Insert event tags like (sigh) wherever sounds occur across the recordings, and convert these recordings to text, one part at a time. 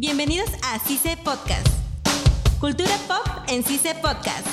Bienvenidos a CICE Podcast. Cultura pop en CICE Podcast.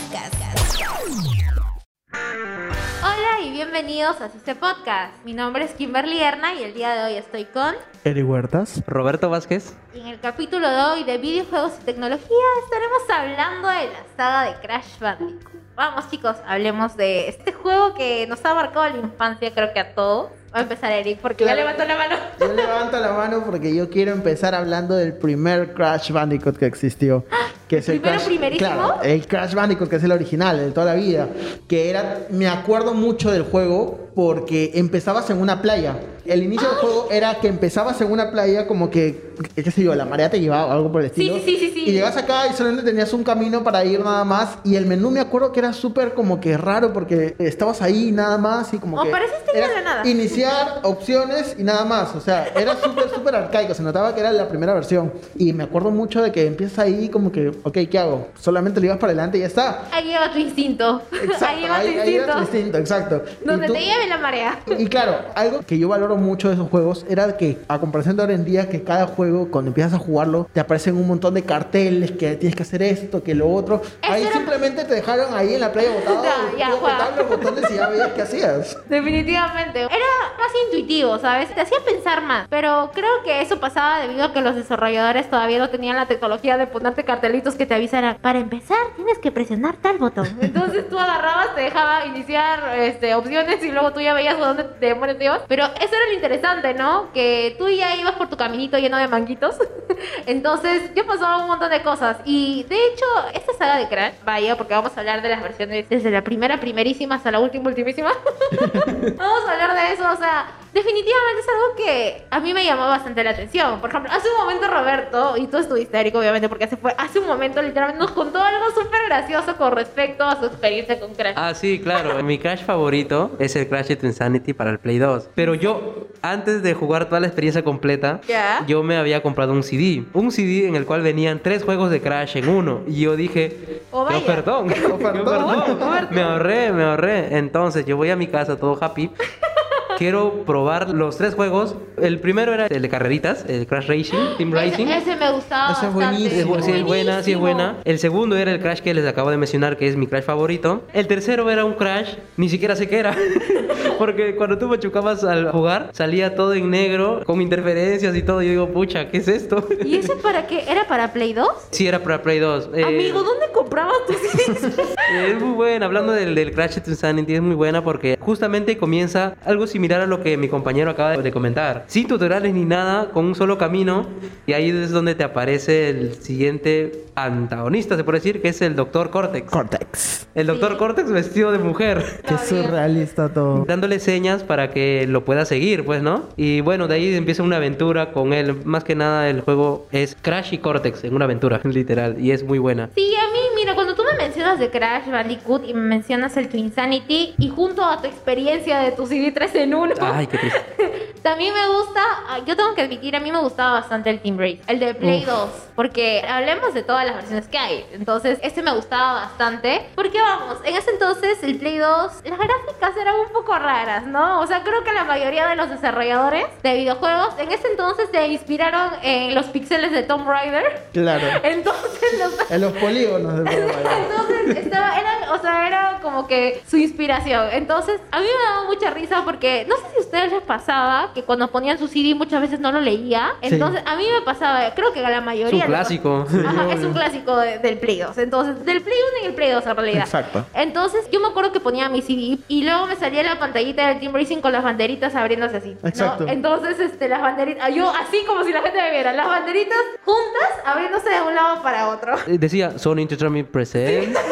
Hola y bienvenidos a CICE Podcast. Mi nombre es Kimberly Erna y el día de hoy estoy con... Eri Huertas. Roberto Vázquez. Y en el capítulo de hoy de videojuegos y tecnología estaremos hablando de la saga de Crash Bandicoot. Vamos chicos, hablemos de este juego que nos ha marcado la infancia creo que a todos. Va a empezar Eric porque ya levantó la mano. Yo levanto la mano porque yo quiero empezar hablando del primer Crash Bandicoot que existió. (gasps) Que es ¿El primero Crash, primerísimo? Claro, el Crash Bandicoot que es el original, el de toda la vida. Que era, me acuerdo mucho del juego porque empezabas en una playa. El inicio del juego era que empezabas en una playa como que, qué sé yo, la marea te llevaba o algo por el estilo. sí, sí, sí, sí. Y llegas acá y solamente tenías un camino para ir nada más. Y el menú me acuerdo que era súper como que raro porque estabas ahí nada más y como O que... era nada. Iniciar (laughs) opciones y nada más. O sea, era súper, súper arcaico. Se notaba que era la primera versión. Y me acuerdo mucho de que empieza ahí como que, ok, ¿qué hago? Solamente le ibas para adelante y ya está. Ahí lleva tu instinto. Exacto, ahí lleva tu ahí, ahí era tu instinto. instinto, exacto. Donde tú- te lleve la marea. y claro, algo que yo valoro mucho de esos juegos era que, a comparación de ahora en día, que cada juego, cuando empiezas a jugarlo, te aparecen un montón de carteles que tienes que hacer esto, que lo otro. ahí era- simplemente te dejaron ahí en la playa botado, (laughs) Ya, ya, los botones y ya veías qué hacías. Definitivamente. Era más intuitivo, ¿sabes? Te hacía pensar más. Pero creo que eso pasaba debido a que los desarrolladores todavía no tenían la tecnología de ponerte cartelitos que te avisaran. Para empezar, tienes que presionar tal botón. (laughs) Entonces tú agarrabas, te dejaba iniciar este, opciones y luego tú ya veías dónde te demonios te ibas. Pero eso era lo interesante, ¿no? Que tú ya ibas por tu caminito lleno de manguitos. (laughs) (laughs) Entonces yo pasaba un montón de cosas. Y de hecho, esta saga de Crash, vaya, porque vamos a hablar de las versiones desde la primera, primerísima hasta la última, ultimísima. (laughs) Vamos a hablar de eso, o sea, definitivamente es algo que a mí me llamó bastante la atención. Por ejemplo, hace un momento Roberto, y tú estuviste Eric, obviamente, porque se fue, hace un momento literalmente nos contó algo súper gracioso con respecto a su experiencia con Crash. Ah, sí, claro. (laughs) Mi Crash favorito es el Crash to Insanity para el Play 2. Pero yo, antes de jugar toda la experiencia completa, Ya. yo me había comprado un CD. Un CD en el cual venían tres juegos de Crash en uno. Y yo dije, Oh, "Qué vaya. perdón, qué Ofertón. (laughs) perdón. Me ahorré, me ahorré. Entonces yo voy a mi casa todo happy. (laughs) Quiero probar los tres juegos. El primero era el de carreritas, el Crash Racing, Team Racing. Ese, ese me gustaba Ese es bastante. buenísimo. Es bu- sí, es buena, sí es buena. El segundo era el Crash que les acabo de mencionar, que es mi Crash favorito. El tercero era un Crash, ni siquiera sé qué era. (laughs) Porque cuando tú machucabas al jugar, salía todo en negro, con interferencias y todo. Yo digo, pucha, ¿qué es esto? ¿Y ese (laughs) para qué? ¿Era para Play 2? sí, era para Play 2. Eh, Amigo, ¿dónde comprabas tus? (laughs) Es muy buena, hablando del, del Crash Insanity, es muy buena porque justamente comienza algo similar a lo que mi compañero acaba de comentar. Sin tutoriales ni nada, con un solo camino, y ahí es donde te aparece el siguiente antagonista, se puede decir, que es el Dr. Cortex. Cortex. El Dr. Sí. Cortex vestido de mujer. Qué surrealista todo. Dándole señas para que lo pueda seguir, pues, ¿no? Y bueno, de ahí empieza una aventura con él. Más que nada, el juego es Crash y Cortex en una aventura, (laughs) literal. Y es muy buena. Sí, a mí, mira, cuando tú me mencionas de Crash Bandicoot y me mencionas el Twin Insanity y junto a tu experiencia de tu CD 3 en 1, Ay, qué triste. (laughs) también me gusta, ah, yo tengo que admitir, a mí me gustaba bastante el Team Race, el de Play Uf. 2, porque hablemos de todas las versiones que hay. Entonces, este me gustaba bastante, porque vamos, en ese entonces el Play 2, las gráficas eran un poco raras, ¿no? O sea, creo que la mayoría de los desarrolladores de videojuegos en ese entonces se inspiraron en los píxeles de Tomb Raider. Claro. (laughs) Entonces, los (laughs) En los polígonos de programa. entonces, estaba, era, o sea, era como que su inspiración. Entonces, a mí me daba mucha risa porque no sé si a ustedes les pasaba que cuando ponían su CD muchas veces no lo leía. Sí. Entonces, a mí me pasaba, creo que a la Es mayoría. un les clásico. Ajá, es un clásico de- del Play 2. Entonces, del Play 1 y el Play 2 en realidad. Exacto. Entonces, yo me acuerdo que ponía mi CD y luego me salía la pantallita del Team Racing con las banderitas abriéndose así. ¿no? Exacto. Entonces, este, las banderitas, yo así como si la gente me viera, las banderitas juntas abriéndose de un lado para otro. Eh, Decía Sony Entertainment Present. (laughs)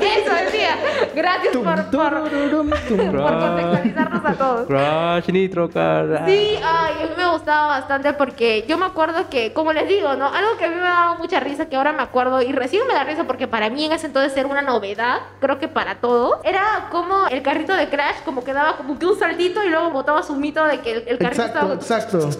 Eso decía. Gracias Tum, por, por, por contextualizarnos a todos. Crash Nitro Car. Sí, ay, a mí me gustaba bastante porque yo me acuerdo que, como les digo, ¿no? Algo que a mí me daba mucha risa, que ahora me acuerdo, y recién me da risa porque para mí en ese entonces era una novedad, creo que para todos, era como el carrito de Crash como que daba como que un saltito y luego botaba su mito de que el, el carrito Exacto, estaba... exacto.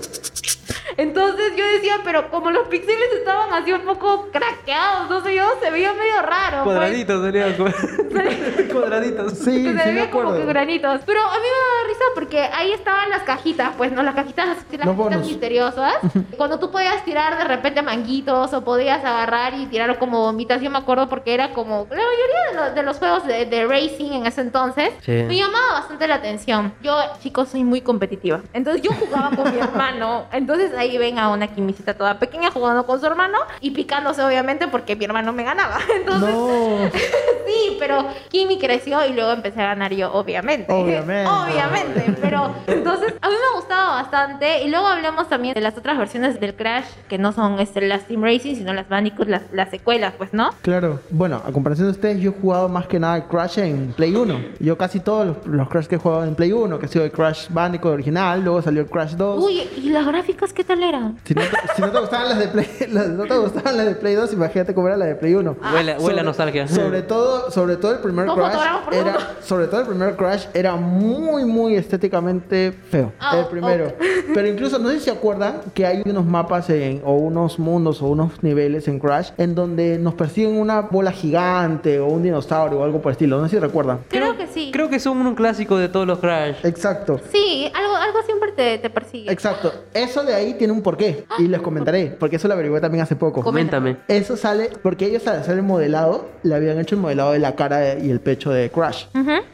Entonces yo decía, pero como los píxeles estaban así un poco craqueados, no sé yo, se veía medio raro. pues. Cuadraditos, serían. (laughs) (laughs) Cuadraditos. Sí, que se sí me veía como que granitos. Pero a mí me porque ahí estaban las cajitas, pues, ¿no? Las cajitas, las Los cajitas misteriosas. Cuando tú podías tirar de repente manguitos o podías agarrar y tirar como bombitas, yo me acuerdo porque era como la mayoría de, los- de los juegos de, de racing en ese entonces, Sí. me llamaba bastante la atención. Yo, chicos, soy muy competitiva. Entonces yo jugaba con mi (laughs) hermano. Entonces ahí ven a una quimisita toda pequeña jugando con su hermano y picándose obviamente porque mi hermano me ganaba. (laughs) Entonces, No. (laughs) Sí, pero Kimi creció y luego empecé a ganar yo, obviamente. Obviamente. obviamente. Pero entonces, a mí me gustaba bastante. Y luego hablemos también de las otras versiones del Crash, que no son este, las Team Racing, sino las Bandicoot, las, las secuelas, pues, ¿no? Claro. Bueno, a comparación de ustedes, yo he jugado más que nada Crash en Play 1. Yo casi todos los, los Crash que he jugado en Play 1, que ha sido el Crash Bandicoot original, luego salió el Crash 2. Uy, ¿y las gráficas qué tal eran? Si no, te, si no te gustaban las de Play, (laughs) las- no te gustaban las de Play 2, imagínate cómo era la de Play 1. Huele, huele a Sobre- nostalgia. Sobre todo, sobre todo el primer Crash era, sobre todo el primer Crash era muy muy estéticamente feo. Ah, el primero. (laughs) Pero incluso no sé si se acuerdan que hay unos mapas en, o unos mundos o unos niveles en Crash en donde nos persiguen una bola gigante o un dinosaurio o algo por el estilo. No sé si recuerdan. Creo, que sí. Creo que son un clásico de todos los Crash. Exacto. Sí, algo, algo siempre te, te persigue. Exacto. Eso de ahí tiene un porqué. Y les comentaré. Porque eso lo averigué también hace poco. Coméntame. Eso sale porque ellos al hacer el modelado le habían hecho el modelado de la cara y el pecho de Crash.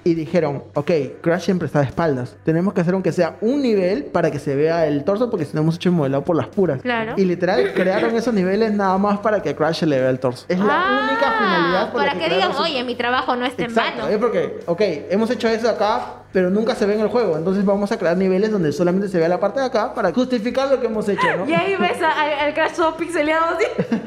Y dijeron, ok, Crash siempre está de espaldas. Tenemos que hacer aunque sea un nivel para que se vea el torso porque si no hemos hecho el modelado por las puras. Claro. Y literal crearon esos niveles nada más para que a Crash se le vea el torso. Es la Ah, única finalidad por la Para que, crearon digan, esos- oye, mi trabajo no está en Exacto, vano. es porque, ok, hemos hecho eso acá, pero nunca se ve en el juego. Entonces vamos a crear niveles donde solamente se vea la parte de acá para justificar lo que hemos hecho, ¿no? (laughs) Y ahí ves al Crash todo pixeleado así. (laughs)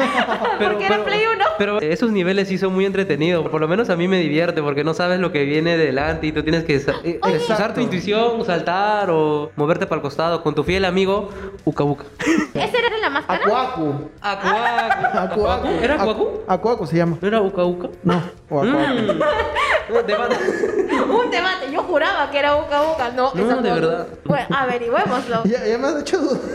porque era Play 1. pero esos niveles sí son muy entretenidos. Por lo menos a mí me divierte porque no sabes lo que viene delante y tú tienes que eh, usar tu intuición, saltar o moverte para el costado con tu fiel amigo Uka Uka. (laughs) ¿Esa era la máscara? Akuaku. Akuaku. Akuaku. ¿Era Aku- Akuaku? Akuaku se llama. ¿No era Uka Uka? No, o Akuaku. Mm. De banda. (laughs) Un debate. Yo juraba que era Uka Uka. No, No, esa de verdad. Bueno, averigüémoslo. Ya, ya me has hecho dudas. (laughs)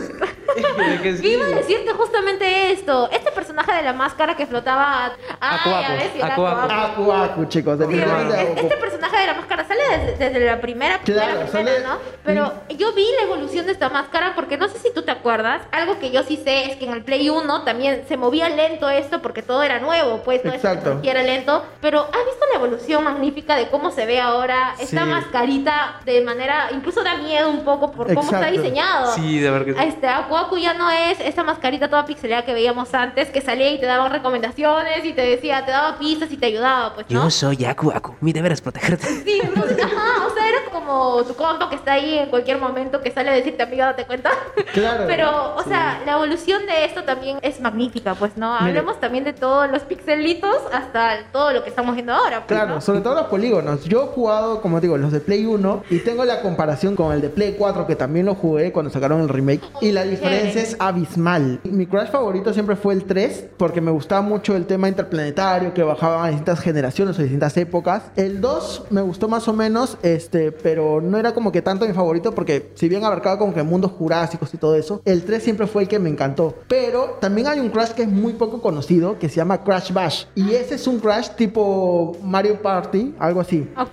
Sí. Iba a decirte justamente esto. Este personaje de la máscara que flotaba. Ay, Akuaku, a ver si era Akuaku. Akuaku. Akuaku, chicos, Sí, definitivamente es- Akuaku. Este personaje de la máscara sale desde, desde la primera, primera, Claro, primera, sale- ¿no? Pero yo vi la evolución de esta máscara porque no sé si tú te acuerdas. Algo que yo sí sé es que en el Play 1 también se movía lento esto porque todo era nuevo, pues no es Exacto. que era lento. Pero ¿has visto la evolución magnífica de cómo se ve ahora esta Sí. mascarita de manera, incluso da miedo un poco por cómo está Exacto. diseñado? Sí, de verdad que sí. Este, Akuaku ya no es esa mascarita toda pixelada que veíamos antes, que salía y te daban recomendaciones y te decía, te daba pistas y te ayudaba, pues, ¿no? soy Aku Aku. Mi deber es protegerte. Sí, entonces, ajá, o sea, era como tu compa que está ahí en cualquier momento que sale a decirte, amiga, date cuenta. Claro. Pero, o sea, la evolución de esto también es magnífica, pues, ¿no? Hablemos también de todos los pixelitos hasta todo lo que estamos viendo ahora, pues, Claro, ¿no? sobre todo los polígonos. Yo he jugado, como digo, los de Play 1 y tengo la comparación con el de Play 4 que también lo jugué cuando sacaron el remake y la diferencia es abismal. Mi Crash favorito siempre fue el 3 porque me gustaba mucho el tema interplanetario que bajaba a distintas generaciones o distintas épocas. El 2 me gustó más o menos, este, pero no era como que tanto mi favorito porque si bien abarcaba como que mundos jurásicos y todo eso, el 3 siempre fue el que me encantó. Pero también hay un Crash que es muy poco conocido que se llama Crash Bash y ese es un Crash tipo Mario Party, algo así. Ok.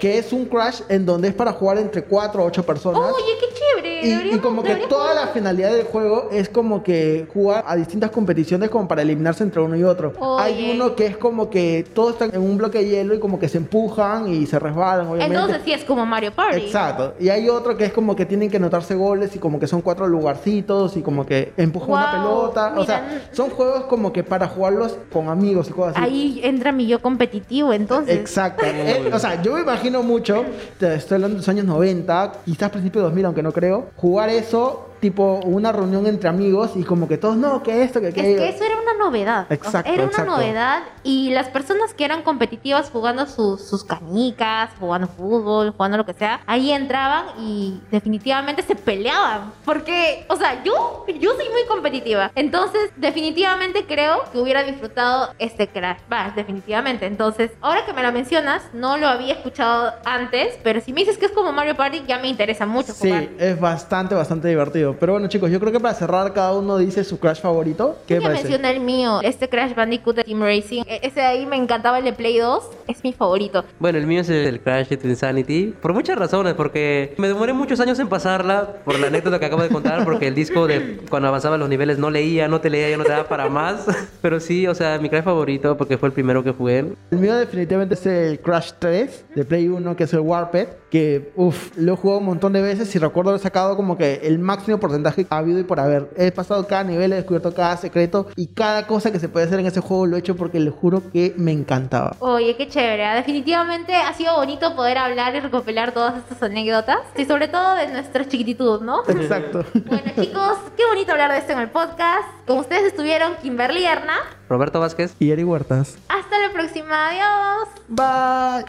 Que es un Crash en donde es para jugar entre 4 o 8 personas. Oye, qué chévere. Y, como que toda la finalidad del juego es como que jugar a distintas competiciones como para eliminarse entre uno y otro. Oye. Hay uno que es como que todos están en un bloque de hielo y como que se empujan y se resbalan, obviamente. Entonces sí es como Mario Party. Exacto. Y hay otro que es como que tienen que anotarse goles y como que son cuatro lugarcitos y como que empujan una pelota. O sea, son juegos como que para jugarlos con amigos y cosas así. Ahí entra mi yo competitivo, entonces. Exacto. O sea, yo me imagino mucho, te estoy hablando de los años 90, quizás principios de 2000, aunque no creo, jugar eso tipo una reunión entre amigos y como que todos, no, que esto, que Es aquello. que eso era una novedad. O sea, Exacto, era una novedad y las personas que eran competitivas jugando sus, sus canicas, jugando fútbol, jugando lo que sea, ahí entraban y definitivamente se peleaban. Porque, o sea, yo, yo soy muy competitiva. Entonces, definitivamente creo que hubiera disfrutado este Crash Bash, definitivamente. Entonces, ahora que me lo mencionas, no lo había escuchado antes, pero si me dices que es como Mario Party, ya me interesa mucho Sí, jugar. es bastante, bastante divertido. Pero bueno, chicos, yo creo que para cerrar, cada uno dice su Crash favorito. ¿Qué Yo ya parece? mencioné el mío, este Crash Bandicoot de Team Racing, e- ese de ahí me encantaba el de Play 2, es mi favorito. Bueno, el mío es el Crash to Insanity. Por muchas razones, porque me demoré muchos años en pasarla, por la anécdota que acabo de contar, porque el disco de cuando avanzaba los niveles no leía, no te leía, ya no te daba para más. (laughs) Pero sí, o sea, mi Crash favorito, porque fue el primero que jugué. El mío definitivamente es el Crash 3 de Play 1, que es el Warped, que uff, lo he jugado un montón de veces y recuerdo haber sacado como que el máximo porcentaje que ha habido y por haber. He pasado cada nivel, he descubierto cada secreto y cada cosa que se puede hacer en ese juego lo he hecho porque les juro que me encantaba. Oye, qué chévere. ¿ah? Definitivamente ha sido bonito poder hablar y recopilar todas estas anécdotas. Y sobre todo de nuestra chiquititud, ¿no? (laughs) Exacto. Bueno, chicos, qué bonito hablar de esto en el podcast. Con ustedes estuvieron Kimberly Erna. Roberto Vázquez. y Eri Huertas. Hasta la próxima. Adiós. Bye.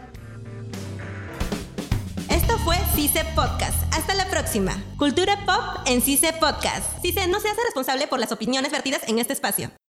Esto fue CICE Podcast. Hasta la próxima. Cultura pop en CICE Podcast. CICE no se hace responsable por las opiniones vertidas en este espacio.